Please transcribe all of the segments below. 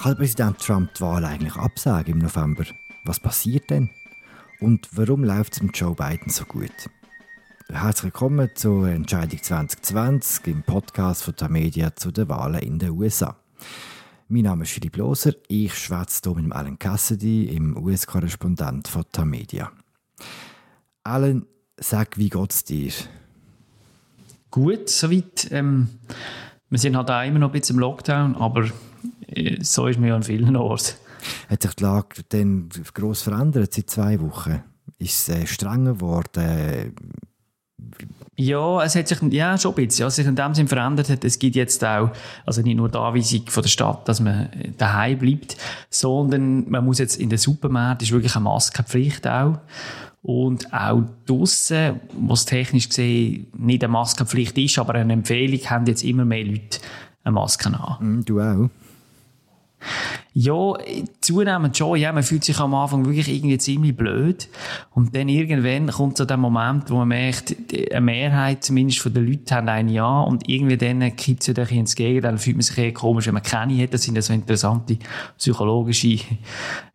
Kann Präsident Trump die Wahl eigentlich absagen im November? Was passiert denn? Und warum läuft es mit Joe Biden so gut? Herzlich willkommen zur Entscheidung 2020 im Podcast von Tamedia zu den Wahlen in den USA. Mein Name ist Philipp Loser, ich schwätze hier mit Alan Cassidy, im US-Korrespondent von Tamedia. Alan, sag, wie geht's dir? Gut, soweit. Ähm, wir sind halt auch immer noch ein bisschen im Lockdown, aber so ist mir ja an vielen Orten. Hat sich die Lage dann gross verändert seit zwei Wochen? Ist es äh, strenger geworden? Ja, es hat sich ja, schon ein bisschen. Was sich in dem Sinne verändert hat, es gibt jetzt auch, also nicht nur die Anweisung von der Stadt, dass man daheim bleibt, sondern man muss jetzt in den Supermärkten, ist wirklich eine Maskenpflicht auch. Und auch draussen, was technisch gesehen nicht eine Maskenpflicht ist, aber eine Empfehlung, haben jetzt immer mehr Leute eine Maske an. Mm, du auch? Ja, zunehmend schon. Ja, man fühlt sich am Anfang wirklich irgendwie ziemlich blöd. Und dann irgendwann kommt so der Moment, wo man merkt, eine Mehrheit zumindest von den Leuten haben ein Ja und irgendwie dann kippt es wieder ins Gegenteil. Dann fühlt man sich eher komisch, wenn man keine hat. Das sind ja so interessante psychologische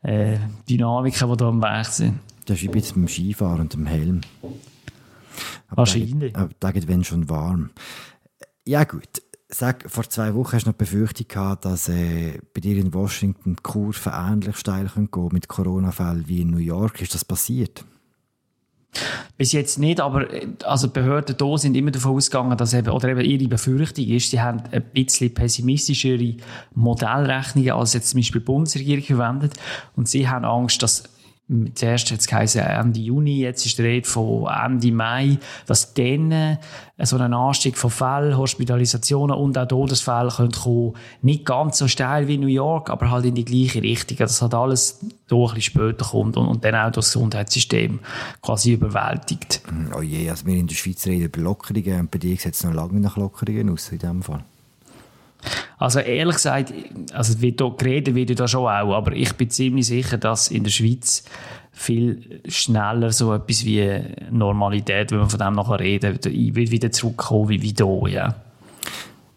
äh, Dynamiken, die da am Weg sind. Das ist wie ein bisschen beim Skifahren und dem Helm. Aber Wahrscheinlich. Aber wenn schon warm. Ja gut, Sag, vor zwei Wochen hast du noch die Befürchtung gehabt, dass äh, bei dir in Washington die Kurve ähnlich steil gehen mit Corona-Fällen wie in New York. Ist das passiert? Bis jetzt nicht, aber äh, also die Behörden hier sind immer davon ausgegangen, dass eben, oder eben ihre Befürchtung ist, sie haben ein bisschen pessimistischere Modellrechnungen als jetzt zum Beispiel die Bundesregierung verwendet und sie haben Angst, dass zuerst hat es geheißen Ende Juni, jetzt ist die Rede von Ende Mai, dass dann äh, so ein Anstieg von Fällen, Hospitalisationen und auch Todesfällen kommen kommen. Nicht ganz so steil wie New York, aber halt in die gleiche Richtung. Das hat alles doch ein bisschen später kommt und, und dann auch das Gesundheitssystem quasi überwältigt. Oh je, also wir in der Schweiz reden über Lockerungen und bei dir sieht es noch lange nach Lockerungen aus in diesem Fall. Also ehrlich gesagt, also wird da geredet wird da schon auch, aber ich bin ziemlich sicher, dass in der Schweiz viel schneller so etwas wie Normalität, wenn man von dem nachher reden, wird wieder zurückkommen wie, wie hier, ja.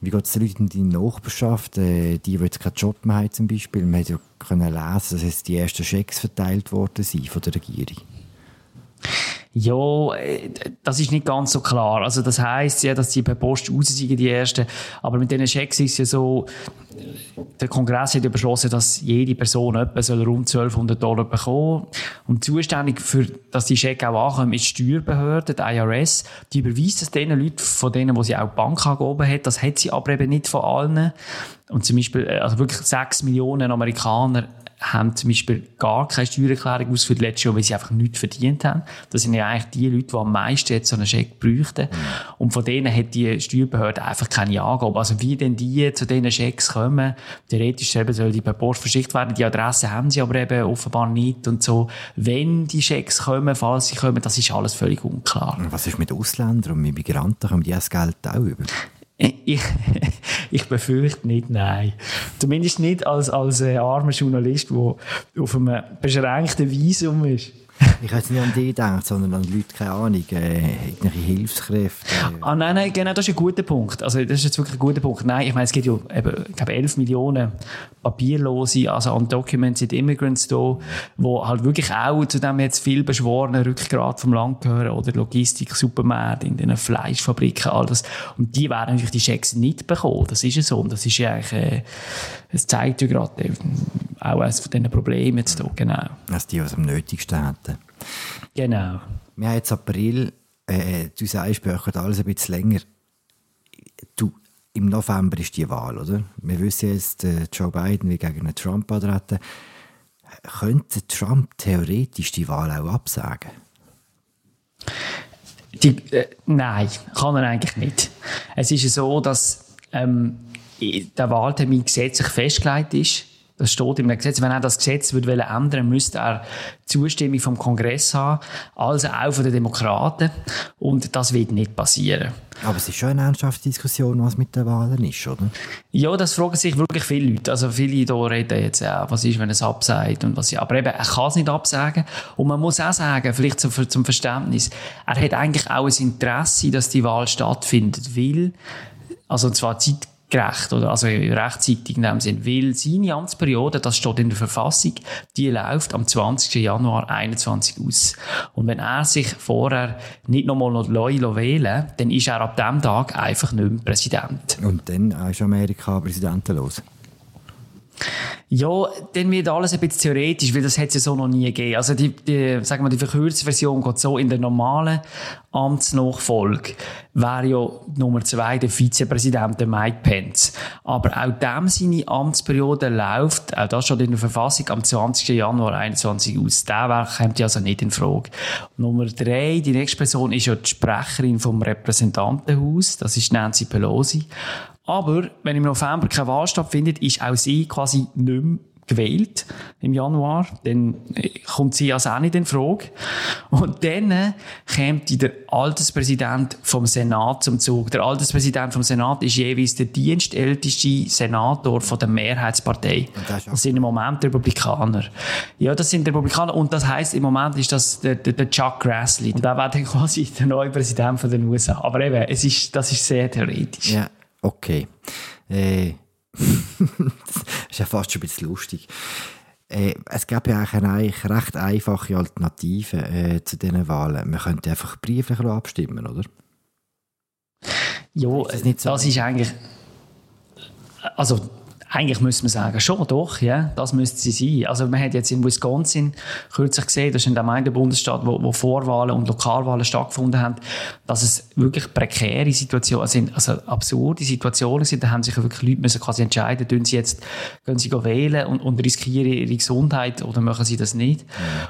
Wie geht es den Leuten in deiner Nachbarschaft, äh, die, die jetzt keinen Job mehr haben zum Beispiel? Man hat ja können lesen, dass jetzt die ersten Schecks verteilt worden sind von der Regierung. Ja, äh, das ist nicht ganz so klar. Also das heißt ja, dass die per Post raus die ersten. Aber mit diesen Schecks ist ja so, der Kongress hat ja beschlossen, dass jede Person etwa soll rund 1200 Dollar bekommen Und zuständig für, dass die Schecks auch ankommen, ist die Steuerbehörde, die IRS. Die überweist es den Leuten, von denen, wo sie auch die Bank angehoben hat. Das hat sie aber eben nicht von allen. Und zum Beispiel, äh, also wirklich 6 Millionen Amerikaner haben zum Beispiel gar keine Steuererklärung ausgeführt letztes Jahr, weil sie einfach nichts verdient haben. Das sind ja eigentlich die Leute, die am meisten jetzt so einen Scheck bräuchten. Mhm. Und von denen hat die Steuerbehörde einfach keine Angabe. Also wie denn die zu diesen Schecks kommen, theoretisch selber soll die per Post verschickt werden. Die Adresse haben sie aber eben offenbar nicht und so. Wenn die Schecks kommen, falls sie kommen, das ist alles völlig unklar. Was ist mit Ausländern und mit Migranten? Kommen die das Geld auch über? Ich, ich befürchte nicht, nein. Zumindest nicht als, als äh, armer Journalist, der auf einem beschränkten Visum ist. Ich habe jetzt nicht an die gedacht, sondern an Leute, keine Ahnung, äh, irgendwelche Hilfskräfte. Ah, nein, nein, genau, das ist ein guter Punkt. Also, das ist jetzt wirklich ein guter Punkt. Nein, ich meine, es gibt ja eben, ich glaube, 11 Millionen Papierlose, also Undocumented Immigrants da, wo halt wirklich auch zu dem jetzt viel beschworenen Rückgrat vom Land gehören oder Logistik, Supermärkte, in den Fleischfabriken, all das. Und die werden natürlich die Schecks nicht bekommen. Das ist ja so. Und das ist ja eigentlich, äh, es zeigt ja gerade äh, auch eines von diesen Problemen jetzt hier, genau. Also die, was am nötigsten hätten. Genau. Wir haben jetzt April, äh, du sagst, braucht alles ein bisschen länger. Du, im November ist die Wahl, oder? Wir wissen jetzt, äh, Joe Biden will gegen Trump antreten. Könnte Trump theoretisch die Wahl auch absagen? Die, äh, nein, kann er eigentlich nicht. Es ist so, dass ähm, der Wahltermin gesetzlich festgelegt ist. Das steht im Gesetz. Wenn er das Gesetz würde ändern müsste er Zustimmung vom Kongress haben, also auch von den Demokraten. Und das wird nicht passieren. Aber es ist schon eine ernsthafte Diskussion, was mit den Wahlen ist, oder? Ja, das fragen sich wirklich viele Leute. Also viele hier reden jetzt auch, was ist, wenn es absagt und was ja. Aber eben, er kann es nicht absagen. Und man muss auch sagen, vielleicht zum, zum Verständnis, er hat eigentlich auch ein Interesse, dass die Wahl stattfindet, weil, also zwar Zeit gerecht oder also rechtzeitig in dem Sinn, weil seine Amtsperiode, das steht in der Verfassung, die läuft am 20. Januar 2021 aus. Und wenn er sich vorher nicht nochmal noch neu wählen dann ist er ab dem Tag einfach nicht mehr Präsident. Und dann ist Amerika präsidentenlos. Ja, dann wird alles ein bisschen theoretisch, weil das hat es ja so noch nie gegeben. Also die, die, sagen wir, die verkürzte Version geht so, in der normalen Amtsnachfolge wäre ja Nummer zwei der Vizepräsident, der Mike Pence. Aber auch dem seine Amtsperiode läuft, auch das steht in der Verfassung, am 20. Januar 2021 aus. Der kommt ja also nicht in Frage. Nummer drei, die nächste Person ist ja die Sprecherin vom Repräsentantenhaus, das ist Nancy Pelosi. Aber wenn im November keine Wahl stattfindet, ist auch sie quasi nicht mehr gewählt im Januar, dann äh, kommt sie also auch nicht in Frage. Und dann äh, kommt der Alterspräsident vom Senat zum Zug. Der Alterspräsident vom Senat ist jeweils der dienstälteste Senator von der Mehrheitspartei. Das, das, sind im Moment die Republikaner. Ja, das sind die Republikaner. Und das heißt im Moment ist das der, der, der Chuck Grassley. Und der wird dann quasi der neue Präsident von den USA. Aber eben, es ist, das ist sehr theoretisch. Ja. Okay. Äh, das ist ja fast schon ein bisschen lustig. Äh, es gäbe ja eigentlich eine recht einfache Alternative äh, zu diesen Wahlen. Man könnte einfach brieflich abstimmen, oder? Ja, ist das, so das ist eigentlich. Also, eigentlich müsste man sagen, schon, doch, ja, das müsste sie sein. Also man hat jetzt in Wisconsin kürzlich gesehen, das ist in dem einen Bundesstaat, wo, wo Vorwahlen und Lokalwahlen stattgefunden haben, dass es wirklich prekäre Situationen sind, also absurde Situationen sind, da haben sich wirklich Leute müssen quasi entscheiden, tun sie jetzt, gehen sie wählen und, und riskieren ihre Gesundheit oder machen sie das nicht.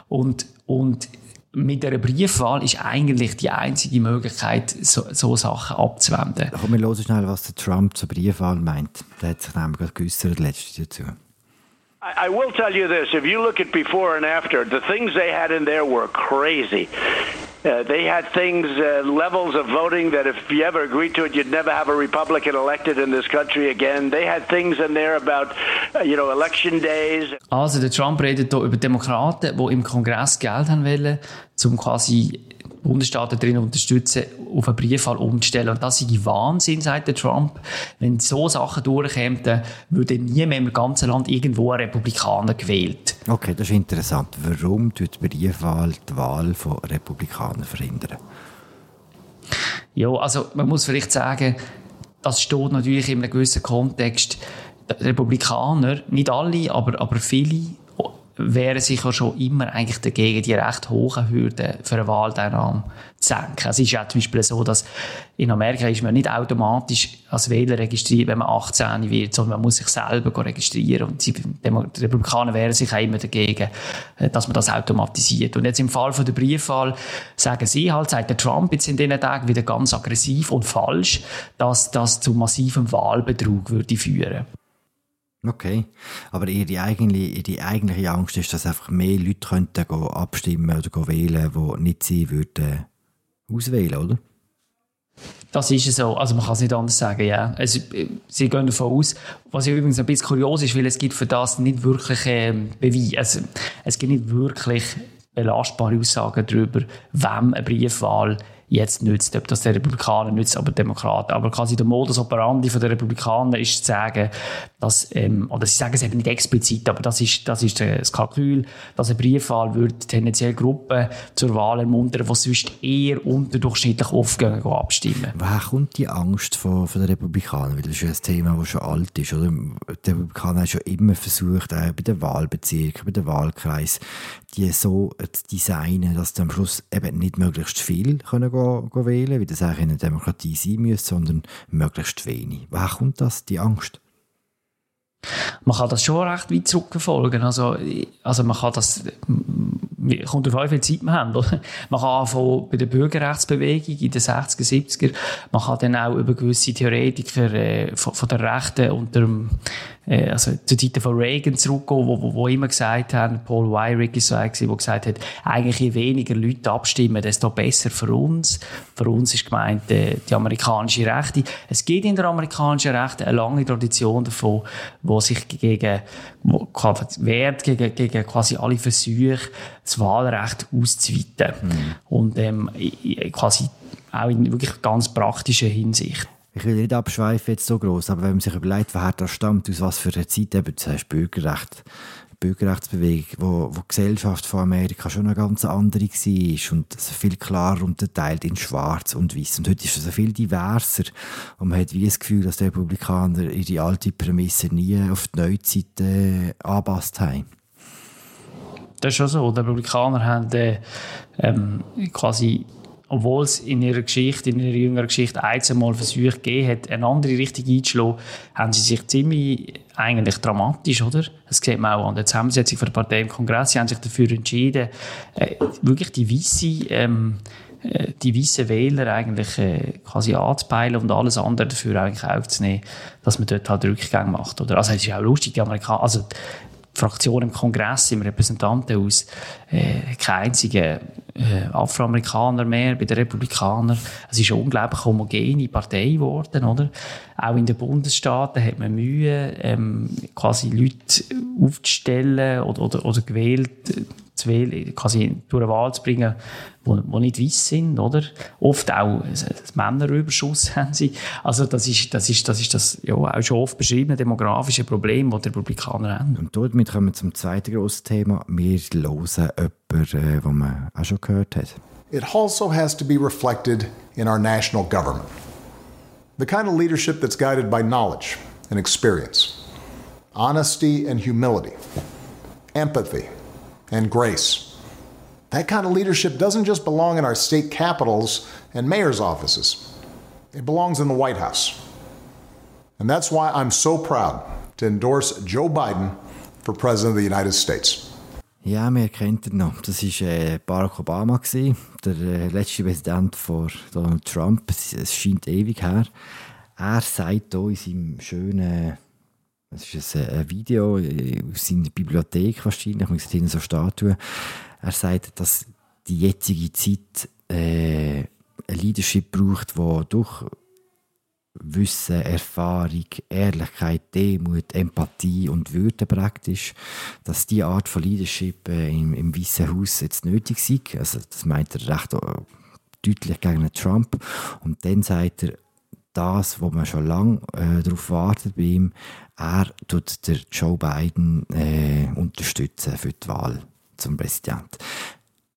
Und, und mit der Briefwahl ist eigentlich die einzige Möglichkeit, so, so Sachen abzuwenden. Komm, wir hören schnell, was der Trump zur Briefwahl meint. Der hat sich nämlich geäußert, letztes dazu. I will tell you this: if you look at before and after, the things they had in there were crazy. Uh, they had things, uh, levels of voting that if you ever agreed to it, you'd never have a Republican elected in this country again. They had things in there about, uh, you know, election days. Also der Trump redet hier über Demokraten, die im Kongress Geld haben wollen, um quasi Bundesstaaten darin unterstützen, auf einen Briefwahl umzustellen. Und das ist Wahnsinn, sagt der Trump. Wenn so Sachen durchkämen, dann würde nie mehr im ganzen Land irgendwo ein Republikaner gewählt. Okay, das ist interessant. Warum tut die Briefwahl die Wahl von Republikanern verhindern? Ja, also man muss vielleicht sagen, das steht natürlich in einem gewissen Kontext. Die Republikaner, nicht alle, aber, aber viele wären sicher schon immer eigentlich dagegen, die recht hohen Hürden für eine Wahlteilnahme zu senken. Es ist ja zum Beispiel so, dass in Amerika ist man nicht automatisch als Wähler registriert, wenn man 18 wird, sondern man muss sich selber registrieren. Und die Republikaner wären sich auch immer dagegen, äh, dass man das automatisiert. Und jetzt im Fall von der Briefwahl sagen sie halt, sagt der Trump jetzt in diesen Tagen wieder ganz aggressiv und falsch, dass das zu massivem Wahlbetrug würde führen. Okay. Aber ihre eigentliche, ihre eigentliche Angst ist, dass einfach mehr Leute könnten abstimmen oder wählen, die nicht sie würden auswählen, oder? Das ist so. Also man kann es nicht anders sagen, ja. Also, sie gehen davon aus, was ja übrigens ein bisschen kurios ist, weil es gibt für das nicht wirklich ähm, Beweise. Also, es gibt nicht wirklich belastbare Aussagen darüber, wem eine Briefwahl jetzt nützt. Ob das der Republikaner nützt, aber Demokraten. Aber quasi der Modus operandi der Republikaner ist zu sagen, dass, ähm, oder sie sagen es eben nicht explizit, aber das ist, das ist das Kalkül, dass eine Briefwahl würde tendenziell Gruppen zur Wahl ermuntern, die sonst eher unterdurchschnittlich oft abstimmen. Woher kommt die Angst von, von den Republikanern? Weil das ist ja ein Thema, das schon alt ist. Oder? Die Republikaner haben schon immer versucht, auch bei den Wahlbezirken, bei den Wahlkreisen, die so zu designen, dass sie am Schluss eben nicht möglichst viel können gehen wählen, wie das eigentlich in einer Demokratie sein müsste, sondern möglichst wenig. Woher kommt das, die Angst? Man kann das schon recht weit zurückverfolgen. Also, also man kann das, kommt an, wie viel Zeit man hat. Man kann anfangen bei der Bürgerrechtsbewegung in den 60er, 70er. Man kann dann auch über gewisse Theoretiker äh, von, von, der Rechten unter dem also zur Zeit von Reagan zurückgehen, wo, wo, wo immer gesagt haben, Paul Weyrich ist so einer, der gesagt hat, eigentlich je weniger Leute abstimmen, desto besser für uns. Für uns ist gemeint äh, die amerikanische Rechte. Es gibt in der amerikanischen Rechte eine lange Tradition davon, wo sich gegen, wo wehrt gegen, gegen quasi alle Versuche, das Wahlrecht auszuweiten. Mhm. Und ähm, quasi auch in wirklich ganz praktischer Hinsicht. Ich will nicht abschweifen jetzt so groß, aber wenn man sich überlegt, woher das stammt, aus was für einer Zeit, eben, das heißt Bürgerrecht, Bürgerrechtsbewegung, wo, wo die Gesellschaft von Amerika schon eine ganz andere war und viel klarer unterteilt in Schwarz und Weiß. Und heute ist es viel diverser und man hat wie das Gefühl, dass die Republikaner ihre alte Prämisse nie auf die Neuzeit äh, angepasst haben. Das ist schon so. Die Republikaner haben äh, ähm, quasi obwohl es in ihrer Geschichte, in ihrer jüngeren Geschichte einmal Versuche gegeben hat, eine andere Richtung einzuschlagen, haben sie sich ziemlich eigentlich dramatisch, oder? Das sieht man auch an der Zusammensetzung der Partei im Kongress. Sie haben sich dafür entschieden, äh, wirklich die weiße, ähm, äh, die weißen Wähler eigentlich äh, quasi anzupeilen und alles andere dafür eigentlich aufzunehmen, dass man dort halt Rückgang macht, oder? Also es ist auch lustig, die Amerikaner, also Fraktion im Kongress, im Repräsentantenhaus, äh, kein einziger äh, Afroamerikaner mehr bei den Republikanern. Es ist eine unglaublich homogene Partei geworden, oder? Auch in den Bundesstaaten hat man Mühe, ähm, quasi Leute aufzustellen oder, oder, oder gewählt zu wählen, quasi durch eine Wahl zu bringen, die, die nicht weiß sind, oder? Oft auch Männerüberschuss haben sie. Also das ist das, ist, das, ist das ja, auch schon oft beschriebene demografische Problem, das die Republikaner haben. Und damit kommen wir zum zweiten grossen Thema. Wir hören jemanden, äh, den man auch schon gehört hat. It also has to be reflected in our national government. The kind of leadership that's guided by knowledge and experience, honesty and humility, empathy and grace. That kind of leadership doesn't just belong in our state capitals and mayor's offices, it belongs in the White House. And that's why I'm so proud to endorse Joe Biden for President of the United States. Ja, wir kennen ihn noch. Das war äh, Barack Obama, gewesen, der äh, letzte Präsident von Donald Trump. Es, es scheint ewig her. Er sagt hier in seinem schönen es ist ein, ein Video aus seiner Bibliothek wahrscheinlich, man sieht so Statuen. Er sagt, dass die jetzige Zeit äh, ein Leadership braucht, wo durch Wissen, Erfahrung, Ehrlichkeit, Demut, Empathie und Würde praktisch, dass die Art von Leadership äh, im, im Weißen Haus jetzt nötig ist. Also das meint er recht äh, deutlich gegen Trump. Und dann sagt er, das, wo man schon lange äh, darauf wartet bei ihm, er tut der Joe Biden äh, unterstützen für die Wahl zum Präsident.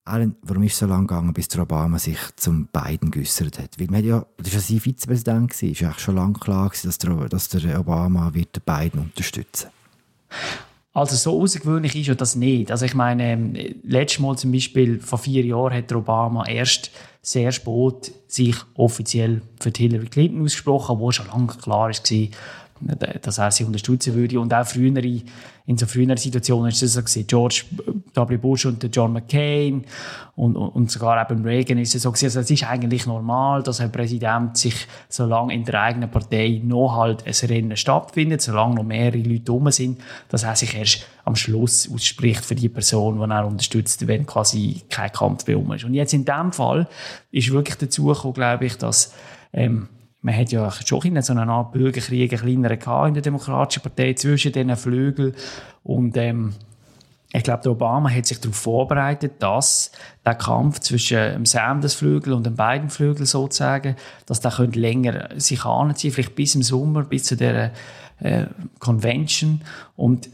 Alan, warum ist es so lange gegangen, bis Obama sich zum Biden geäußert hat? Weil man ja, das war ja sein Vizepräsident, es war eigentlich schon lange klar, dass der, Obama wird den Biden unterstützen also so außergewöhnlich ist ja das nicht. Also ich meine, ähm, letztes Mal zum Beispiel, vor vier Jahren hat Obama erst sehr spät sich offiziell für Hillary Clinton ausgesprochen, wo schon lange klar war, dass er sie unterstützen würde. Und auch früher, in so früheren Situationen ist es so gewesen. George W. Bush und John McCain und, und sogar auch beim Reagan ist es so gewesen. Also es ist eigentlich normal, dass ein Präsident sich, solange in der eigenen Partei noch halt ein Rennen stattfindet, solange noch mehrere Leute dumm sind, dass er sich erst am Schluss ausspricht für die Person, die er unterstützt, wenn quasi kein Kampf mehr um ist. Und jetzt in dem Fall ist wirklich dazu gekommen, glaube ich, dass ähm, man hat ja schon so eine Art Bürgerkrieg, einen kleineren in der Demokratischen Partei zwischen diesen Flügeln. Und ähm, ich glaube, der Obama hat sich darauf vorbereitet, dass der Kampf zwischen dem Sanders-Flügel und den beiden Flügeln sozusagen, dass der könnte länger sich anziehen, vielleicht bis im Sommer, bis zu der äh, Convention. Und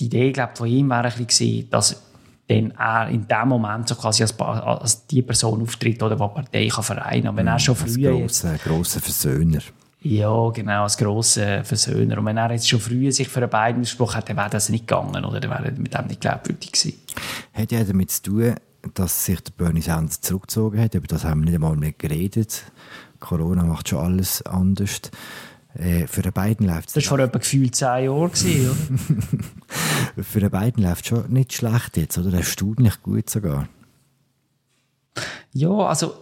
die Idee, glaube von ihm bisschen, dass dann er in dem Moment so quasi als, als die Person auftritt, oder die Partei kann vereinen. Und wenn er schon früher... Als grosser, grosser Versöhner. Ja, genau, als grosser Versöhner. Und wenn er jetzt schon früher sich für einen beiden ausgesprochen hat, dann wäre das nicht gegangen, oder? Dann wäre er mit dem nicht glaubwürdig gewesen. Hat ja damit zu tun, dass sich der Bernie Sanders zurückgezogen hat. Über das haben wir nicht einmal mehr geredet. Corona macht schon alles anders. Äh, für den beiden läuft es. Das war vor etwa gefühlt zehn Jahren, oder? für den beiden läuft es schon nicht schlecht jetzt, oder? Erstaunlich gut sogar. Ja, also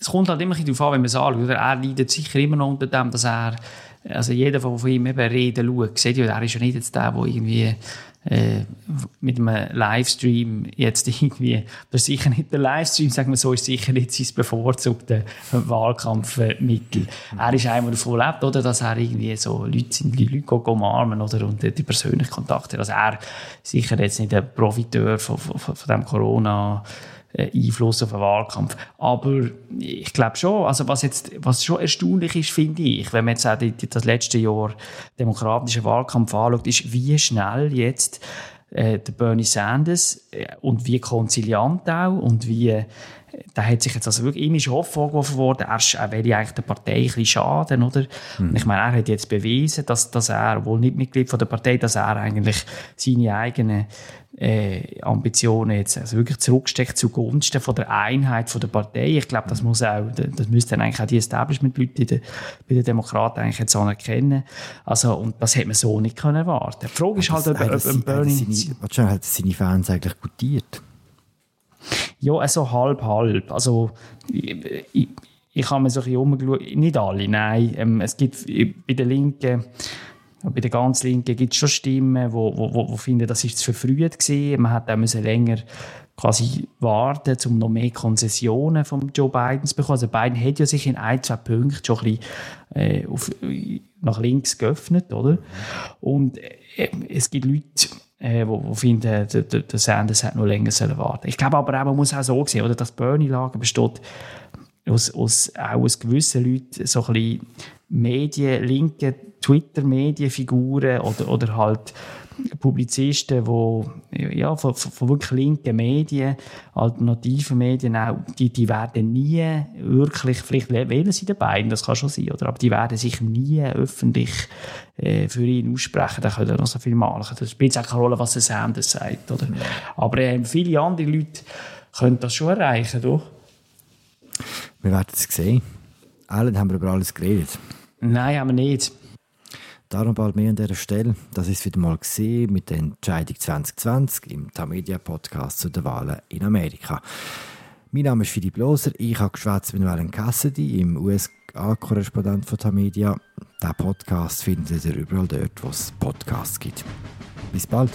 es kommt halt immer darauf an, wenn man es anschaut. Er leidet sicher immer noch unter dem, dass er, also jeder, der von ihm eben reden schaut, sieht ja, er ist ja nicht jetzt der, der irgendwie äh, mit einem Livestream jetzt irgendwie, ist sicher nicht der Livestream, sagen wir so, ist sicher nicht sein bevorzugtes Wahlkampfmittel. Er ist einmal davon lebt, oder, dass er irgendwie so Leute sind, die Leute umarmen, oder, und die persönlichen Kontakte. Also er sicher jetzt nicht ein Profiteur von, von, von dem Corona Einfluss auf den Wahlkampf. Aber ich glaube schon, also was jetzt, was schon erstaunlich ist, finde ich, wenn man jetzt auch die, das letzte Jahr demokratischen Wahlkampf anschaut, ist, wie schnell jetzt äh, der Bernie Sanders äh, und wie konziliant auch und wie äh, da hat sich jetzt also wirklich immer schon vorgeworfen worden, er, er will eigentlich der Partei ein bisschen schaden, oder? Mhm. Ich meine, er hat jetzt bewiesen, dass, dass er, wohl nicht Mitglied von der Partei, dass er eigentlich seine eigenen äh, Ambitionen jetzt also wirklich zurücksteckt zugunsten von der Einheit von der Partei. Ich glaube, das muss auch, das müssten dann eigentlich auch die Establishment-Leute bei den Demokraten eigentlich jetzt anerkennen. Also, und das hätte man so nicht können erwarten. Die Frage ist halt, ob, ob, ob Bernie... Seine, hat seine Fans eigentlich gutiert? Ja, also halb, halb. Also, ich, ich, ich habe mir so ein bisschen umgeschaut. Nicht alle, nein. Ähm, es gibt bei den Linken bei den ganz Linken gibt es schon Stimmen, die wo, wo, wo finden, das ist zu verfrüht gewesen. Man hätte auch länger quasi warten, um noch mehr Konzessionen von Joe Biden zu bekommen. Also Biden hat ja sich in ein, zwei Punkten schon ein bisschen äh, auf, nach links geöffnet, oder? Und äh, es gibt Leute, äh, wo, wo finden, der, der, der Sanders hat noch länger sollen warten. Ich glaube aber auch, man muss auch so sehen, oder? Das Bernie-Lager besteht aus, aus, auch aus gewissen Leuten so ein bisschen Medien, linke Twitter-Medienfiguren oder, oder halt Publizisten, die ja, von, von wirklich linken Medien, alternativen Medien auch, die, die werden nie wirklich, vielleicht wählen sie dabei, das kann schon sein, oder? aber die werden sich nie öffentlich äh, für ihn aussprechen, da können noch so viel machen. Das spielt auch keine Rolle, was der Sanders sagt. Oder? Aber äh, viele andere Leute können das schon erreichen, doch? Wir werden es sehen. Allen haben wir über alles geredet. Nein, haben wir nicht. Darum bald mehr an dieser Stelle. Das ist wieder mal gesehen mit der Entscheidung 2020 im Tamedia Podcast zu den Wahlen in Amerika. Mein Name ist Philipp Loser. Ich habe geschwätzt mit Alan Cassidy, im USA-Korrespondent von Tamedia. Diesen Podcast findet ihr überall dort, wo es Podcasts gibt. Bis bald.